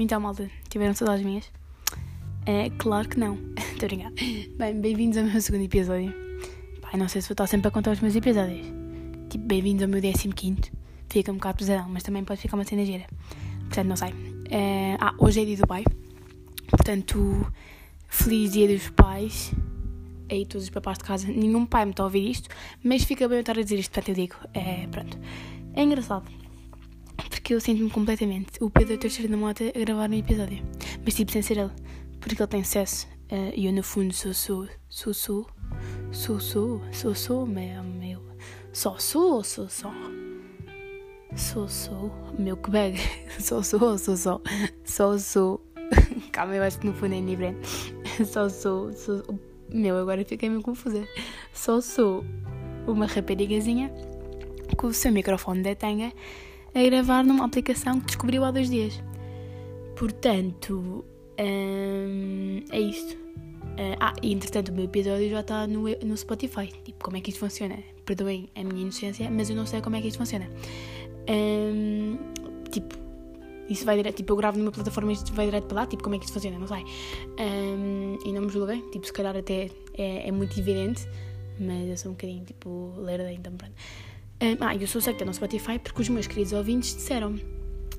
então, malta, tiveram saudades minhas? É, claro que não. Estou a brincar. Bem, bem-vindos ao meu segundo episódio. Pai, não sei se vou estar sempre a contar os meus episódios. Tipo, bem-vindos ao meu 15. Fica um bocado pesadão, mas também pode ficar uma cena gira. Portanto, não sei. É, ah, hoje é dia do pai. Portanto, feliz dia dos pais. Aí todos os papás de casa. Nenhum pai me está a ouvir isto, mas fica bem eu estar a dizer isto, portanto eu digo. É, pronto. É engraçado porque eu sinto-me completamente o Pedro Teixeira da Mota a gravar um episódio. Mas tipo, sem ser ele. Porque ele tem sucesso. Uh, e eu no fundo sou, sou, sou, sou, sou, sou, sou, sou, meu, meu. Só sou, sou, só. Sou, sou, meu que bag. Só sou, sou, só. Só sou. Calma, eu acho que no fundo é diferente. Só sou, sou. Meu, agora fiquei meio confusa. Só sou uma raparigazinha com o seu microfone da tanga a gravar numa aplicação que descobriu há dois dias. Portanto, hum, é isto. Uh, ah, e entretanto o meu episódio já está no, no Spotify. Tipo, como é que isto funciona? Perdoem a minha inocência, mas eu não sei como é que isto funciona. Um, tipo, isso vai direto, tipo, eu gravo numa plataforma e isto vai direto para lá, tipo, como é que isto funciona? Não sei. Um, e não me julguem, tipo, se calhar até é, é muito evidente, mas eu sou um bocadinho, tipo, lerda, então pronto. Ah, eu sou secta no Spotify porque os meus queridos ouvintes disseram.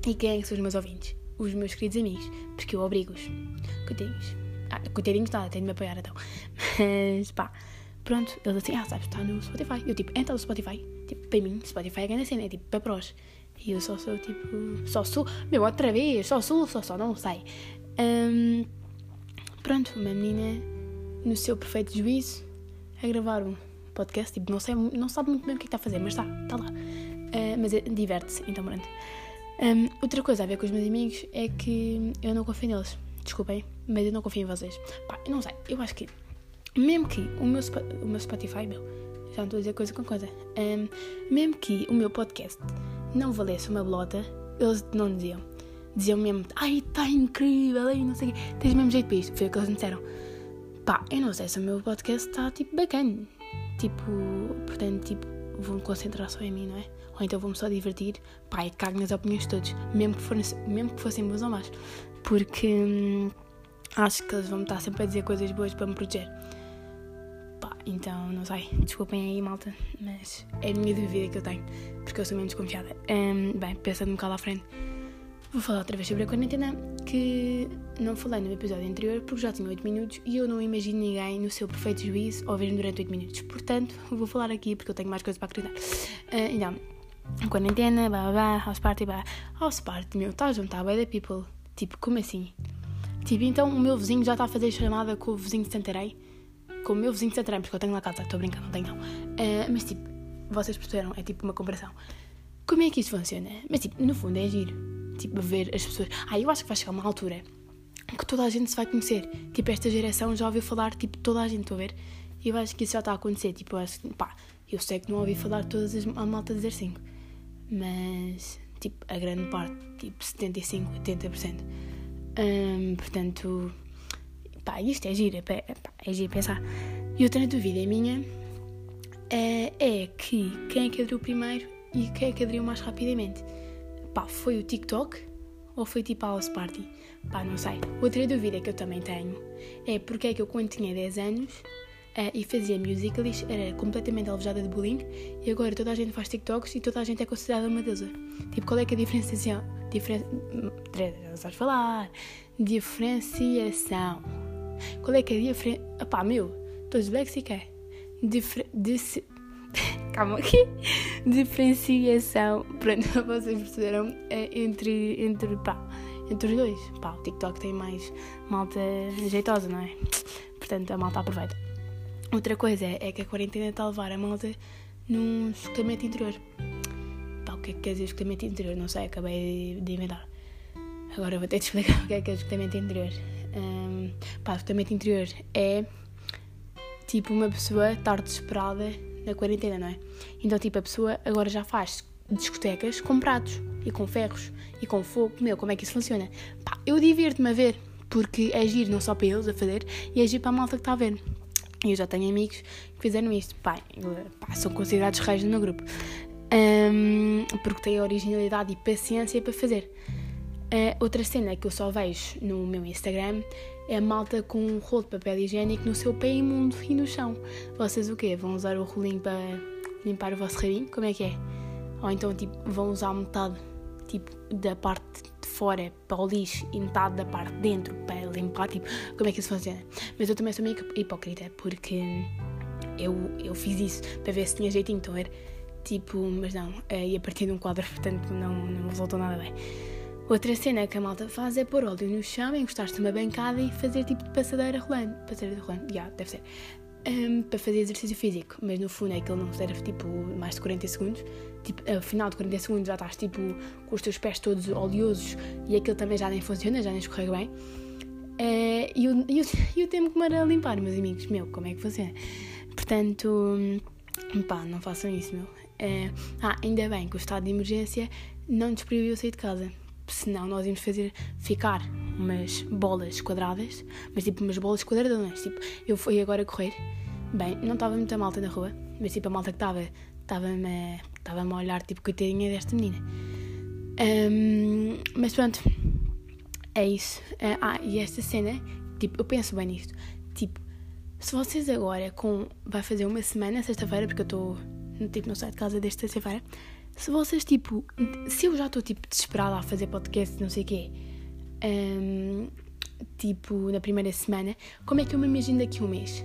E quem é que são os meus ouvintes? Os meus queridos amigos, porque eu obrigo-os. Coitadinhos. Ah, coitadinhos, tá, tenho de me apoiar então. Mas pá, pronto, eles assim, ah, sabes, está no Spotify. Eu tipo, entra no Spotify. Tipo, para mim, Spotify é grande cena, é tipo, para prós. E eu só sou tipo, só sou, meu, outra vez, só sou, só só, não sei. Um, pronto, uma menina no seu perfeito juízo a gravar um podcast, tipo, não, sei, não sabe muito bem o que, é está a fazer, mas está, está lá. Uh, mas é, diverte-se, então pronto. Um, outra coisa a ver com os meus amigos é que eu não confio neles. Desculpem, mas eu não confio em vocês. Pá, eu não sei, eu acho que, mesmo que o meu, o meu Spotify, meu, já não estou a dizer coisa com coisa, um, mesmo que o meu podcast não valesse uma blota, eles não diziam. Diziam mesmo, ai, está incrível, ai, não sei o quê, tens o mesmo jeito para isto. Foi o que eles me disseram. Pá, eu não sei se o meu podcast está tipo bacana. Tipo, portanto, tipo, vou-me concentrar só em mim, não é? Ou então vou-me só divertir, e cago nas opiniões de todos, mesmo que, fossem, mesmo que fossem boas ou más. Porque hum, acho que eles vão estar sempre a dizer coisas boas para me proteger. Pá, então, não sei, desculpem aí, malta, mas é a minha dúvida que eu tenho, porque eu sou menos desconfiada. Hum, bem, pensando um bocado à frente. Vou falar outra vez sobre a quarentena, que não falei no episódio anterior porque já tinha 8 minutos e eu não imagino ninguém no seu perfeito juízo ouvir-me durante 8 minutos. Portanto, vou falar aqui porque eu tenho mais coisas para acreditar. Uh, então, quarentena, blá blá blá, house party, blá. House party, meu, está a juntar bem da people. Tipo, como assim? Tipo, então o meu vizinho já está a fazer chamada com o vizinho de Santarém? Com o meu vizinho de Santarém, porque eu tenho lá casa, estou brincando, não tenho não. Uh, mas tipo, vocês perceberam, é tipo uma comparação. Como é que isso funciona? Mas tipo, no fundo é giro tipo, ver as pessoas. Ah, eu acho que vai chegar uma altura que toda a gente se vai conhecer. Tipo, esta geração já ouviu falar, tipo, toda a gente, estou a ver? E eu acho que isso já está a acontecer. Tipo, eu acho que, pá, eu sei que não ouvi falar todas as a malta dizer 5, mas, tipo, a grande parte, tipo, 75, 80%. Um, portanto, pá, isto é giro, é, é, é giro pensar. E outra dúvida minha é, é que quem é que aderiu primeiro e quem é que aderiu mais rapidamente pá, foi o TikTok ou foi tipo a House Party? Pá, não sei. Outra dúvida que eu também tenho é porque é que eu, quando tinha 10 anos uh, e fazia musicals, era completamente alvejada de bullying e agora toda a gente faz TikToks e toda a gente é considerada uma deusa. Tipo, qual é que é a diferenciação? Diferen... Não sabes falar. Diferenciação. Qual é que é a diferença? Pá, meu, estou disléxica. Difer... Dis... Calma aqui. Diferenciação. Pronto, vocês perceberam? É entre, entre, pá, entre os dois. Pá, o TikTok tem mais malta jeitosa, não é? Portanto, a malta aproveita. Outra coisa é, que a quarentena está a levar a malta num escutamento interior. Pá, o que é que quer dizer escutamento interior? Não sei, acabei de inventar. Agora vou ter de explicar o que é que é escutamento interior. Um, pá, interior é tipo uma pessoa estar desesperada na quarentena, não é? Então, tipo, a pessoa agora já faz discotecas com pratos e com ferros e com fogo. Meu, como é que isso funciona? Pá, eu divirto-me a ver, porque é giro não só para eles a fazer, e é giro para a malta que está a ver. Eu já tenho amigos que fizeram isto. Pá, pá são considerados reis no meu grupo. Um, porque têm originalidade e paciência para fazer. Uh, outra cena que eu só vejo no meu Instagram é a malta com um rolo de papel higiênico no seu pé imundo e no chão. Vocês o quê? Vão usar o rolinho para limpar o vosso rabinho? Como é que é? Ou então tipo, vão usar metade tipo, da parte de fora para o lixo e metade da parte de dentro para limpar? Tipo, como é que isso funciona? Mas eu também sou meio hipócrita porque eu, eu fiz isso para ver se tinha jeitinho, então era tipo, mas não, eh, ia partir de um quadro, portanto não, não resultou nada bem. Outra cena que a malta faz é pôr óleo no chão, encostar-se numa bancada e fazer tipo de passadeira rolando. Passadeira rolando, já, yeah, deve ser. Um, para fazer exercício físico, mas no fundo é que ele não serve tipo mais de 40 segundos. Tipo, ao final de 40 segundos já estás tipo com os teus pés todos oleosos e aquilo também já nem funciona, já nem escorrega bem. Uh, e, o, e, o, e o tempo que me a limpar, meus amigos, meu, como é que funciona? Portanto, hum, pá, não façam isso, meu. Uh, ah, ainda bem que o estado de emergência não nos proibiu sair de casa senão nós íamos fazer ficar umas bolas quadradas, mas tipo umas bolas quadradonas. Tipo, eu fui agora correr, bem, não estava muita malta na rua, mas tipo a malta que estava estava-me estava a olhar tipo coitadinha desta menina. Um, mas pronto, é isso. Uh, ah, e esta cena, tipo, eu penso bem nisto. Tipo, se vocês agora com. Vai fazer uma semana, sexta-feira, porque eu estou tipo, não saio de casa desde sexta-feira se vocês, tipo, se eu já estou, tipo, desesperada a fazer podcast, não sei o quê, um, tipo, na primeira semana, como é que eu me imagino daqui a um mês?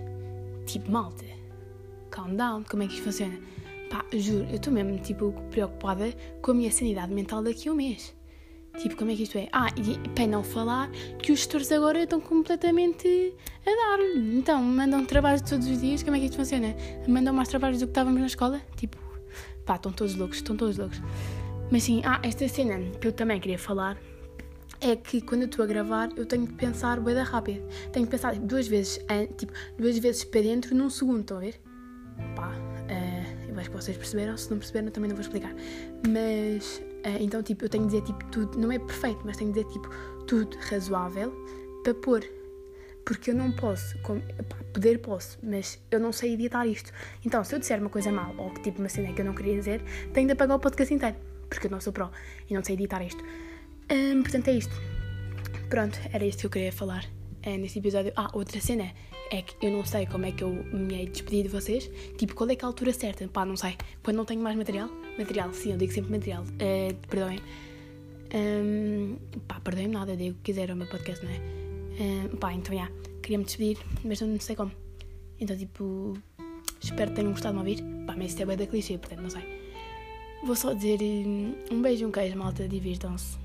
Tipo, malta, calm down, como é que isto funciona? Pá, juro, eu estou mesmo, tipo, preocupada com a minha sanidade mental daqui a um mês. Tipo, como é que isto é? Ah, e para não falar que os gestores agora estão completamente a dar. Então, mandam trabalhos todos os dias, como é que isto funciona? Mandam mais trabalhos do que estávamos na escola? Tipo, Pá, estão todos loucos, estão todos loucos. Mas sim, ah, esta cena que eu também queria falar é que quando eu estou a gravar eu tenho que pensar bem rápido. Tenho que pensar tipo, duas vezes, tipo, duas vezes para dentro num segundo, estão a ver? Pá, uh, eu acho que vocês perceberam, se não perceberam também não vou explicar. Mas, uh, então tipo, eu tenho que dizer tipo tudo, não é perfeito, mas tenho que dizer tipo tudo razoável para pôr porque eu não posso, pá, poder posso, mas eu não sei editar isto. Então, se eu disser uma coisa mal, ou que tipo uma cena que eu não queria dizer, tenho de apagar o podcast inteiro, porque eu não sou pro e não sei editar isto. Hum, portanto, é isto. Pronto, era isto que eu queria falar é, neste episódio. Ah, outra cena é que eu não sei como é que eu me hei despedido de vocês. Tipo, qual é que é a altura certa? Pá, não sei. Quando não tenho mais material? Material, sim, eu digo sempre material. Uh, perdoem. Um, pá, perdoem nada, eu digo o que quiser, é o meu podcast, não é? Uh, pá, então, já, yeah, queria me despedir, mas não sei como. Então, tipo, espero que tenham gostado de me ouvir. Pá, mas isso é bem da clichê, portanto, não sei. Vou só dizer um beijo, um queijo, malta, divirtam-se.